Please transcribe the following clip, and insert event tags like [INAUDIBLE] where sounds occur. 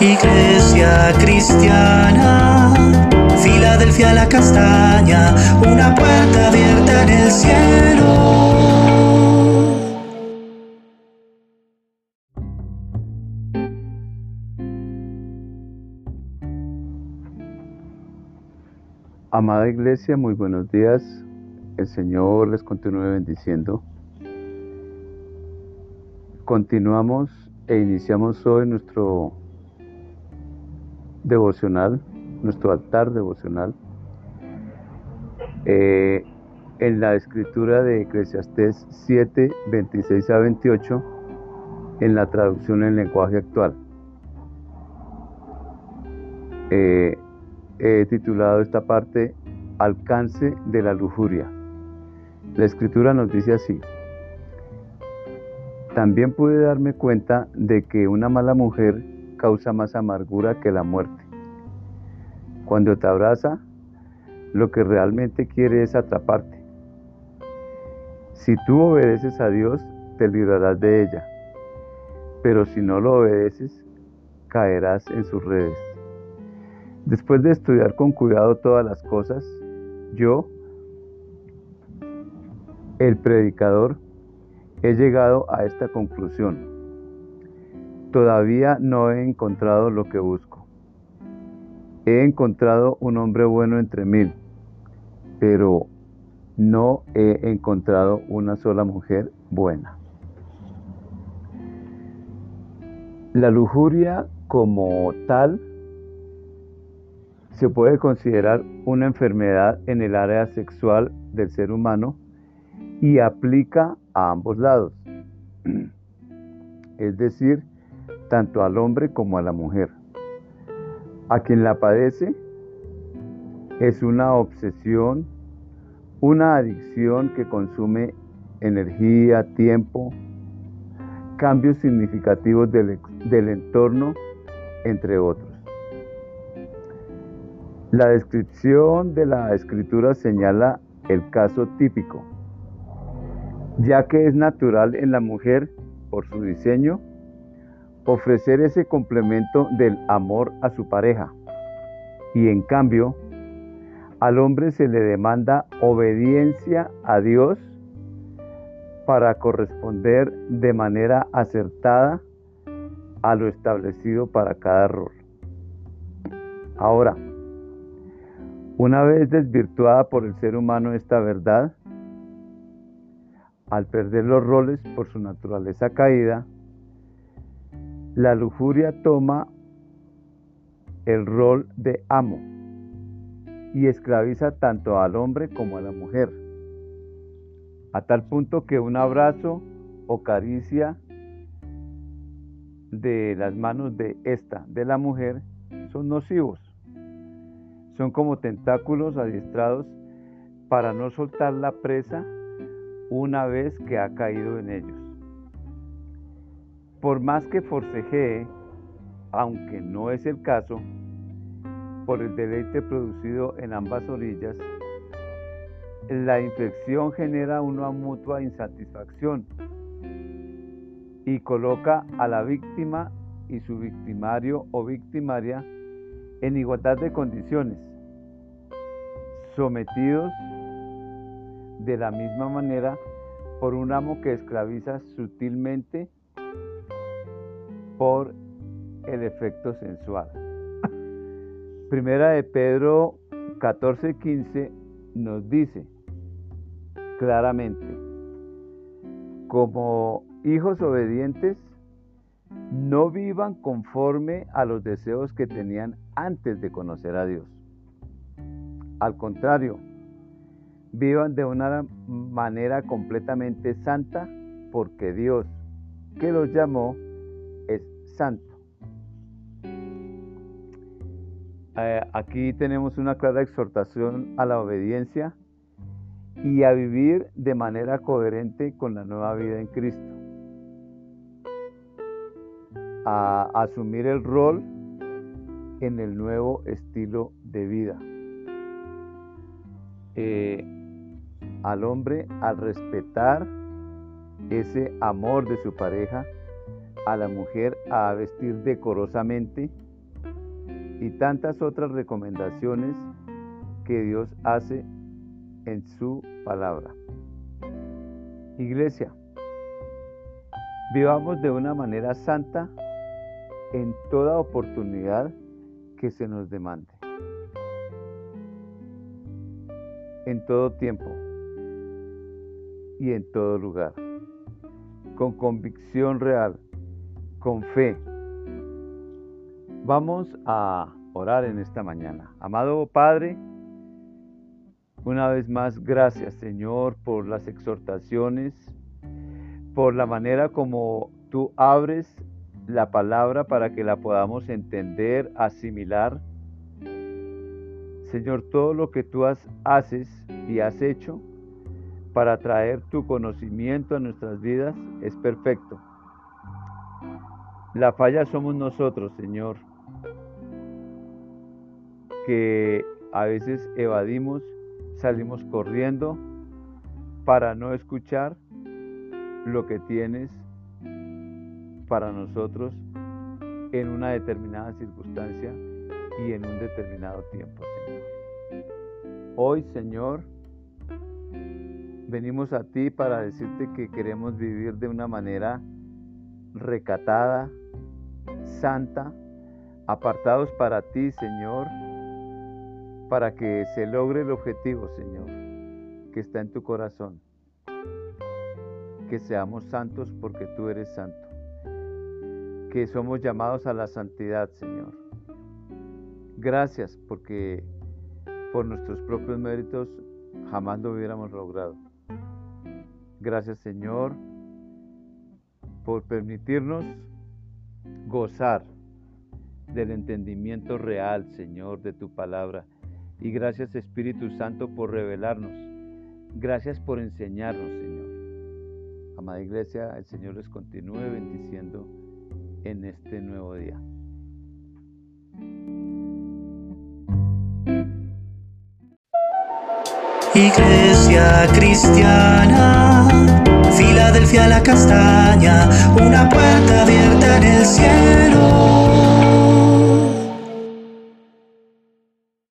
Iglesia cristiana, Filadelfia la castaña, una puerta abierta en el cielo. Amada Iglesia, muy buenos días. El Señor les continúe bendiciendo. Continuamos e iniciamos hoy nuestro devocional, nuestro altar devocional, eh, en la escritura de Eclesiastés 7, 26 a 28, en la traducción en lenguaje actual. Eh, he titulado esta parte Alcance de la lujuria. La escritura nos dice así. También pude darme cuenta de que una mala mujer causa más amargura que la muerte. Cuando te abraza, lo que realmente quiere es atraparte. Si tú obedeces a Dios, te librarás de ella. Pero si no lo obedeces, caerás en sus redes. Después de estudiar con cuidado todas las cosas, yo, el predicador, he llegado a esta conclusión. Todavía no he encontrado lo que busco. He encontrado un hombre bueno entre mil, pero no he encontrado una sola mujer buena. La lujuria como tal se puede considerar una enfermedad en el área sexual del ser humano y aplica a ambos lados, [CLEARS THROAT] es decir, tanto al hombre como a la mujer. A quien la padece es una obsesión, una adicción que consume energía, tiempo, cambios significativos del, del entorno, entre otros. La descripción de la escritura señala el caso típico, ya que es natural en la mujer, por su diseño, ofrecer ese complemento del amor a su pareja. Y en cambio, al hombre se le demanda obediencia a Dios para corresponder de manera acertada a lo establecido para cada rol. Ahora, una vez desvirtuada por el ser humano esta verdad, al perder los roles por su naturaleza caída, la lujuria toma el rol de amo y esclaviza tanto al hombre como a la mujer, a tal punto que un abrazo o caricia de las manos de esta, de la mujer, son nocivos son como tentáculos adiestrados para no soltar la presa una vez que ha caído en ellos. Por más que forcejee, aunque no es el caso, por el deleite producido en ambas orillas, la infección genera una mutua insatisfacción y coloca a la víctima y su victimario o victimaria en igualdad de condiciones, sometidos de la misma manera por un amo que esclaviza sutilmente por el efecto sensual. [LAUGHS] Primera de Pedro 14:15 nos dice claramente, como hijos obedientes, no vivan conforme a los deseos que tenían antes de conocer a Dios. Al contrario, vivan de una manera completamente santa porque Dios que los llamó santo. Eh, aquí tenemos una clara exhortación a la obediencia y a vivir de manera coherente con la nueva vida en Cristo a asumir el rol en el nuevo estilo de vida. Eh, al hombre, al respetar ese amor de su pareja, a la mujer a vestir decorosamente y tantas otras recomendaciones que Dios hace en su palabra. Iglesia, vivamos de una manera santa en toda oportunidad que se nos demande. En todo tiempo y en todo lugar. Con convicción real, con fe. Vamos a orar en esta mañana. Amado Padre, una vez más, gracias Señor por las exhortaciones, por la manera como tú abres la palabra para que la podamos entender, asimilar. Señor, todo lo que tú haces y has hecho para traer tu conocimiento a nuestras vidas es perfecto. La falla somos nosotros, Señor, que a veces evadimos salimos corriendo para no escuchar lo que tienes para nosotros en una determinada circunstancia y en un determinado tiempo, Señor. Hoy, Señor, venimos a ti para decirte que queremos vivir de una manera recatada, santa, apartados para ti, Señor, para que se logre el objetivo, Señor, que está en tu corazón. Que seamos santos porque tú eres santo. Que somos llamados a la santidad, Señor. Gracias porque por nuestros propios méritos jamás lo hubiéramos logrado. Gracias, Señor, por permitirnos gozar del entendimiento real, Señor, de tu palabra y gracias Espíritu Santo por revelarnos. Gracias por enseñarnos, Señor. Amada Iglesia, el Señor les continúe bendiciendo en este nuevo día. Iglesia cristiana, Filadelfia la castaña, una puerta abierta en el cielo.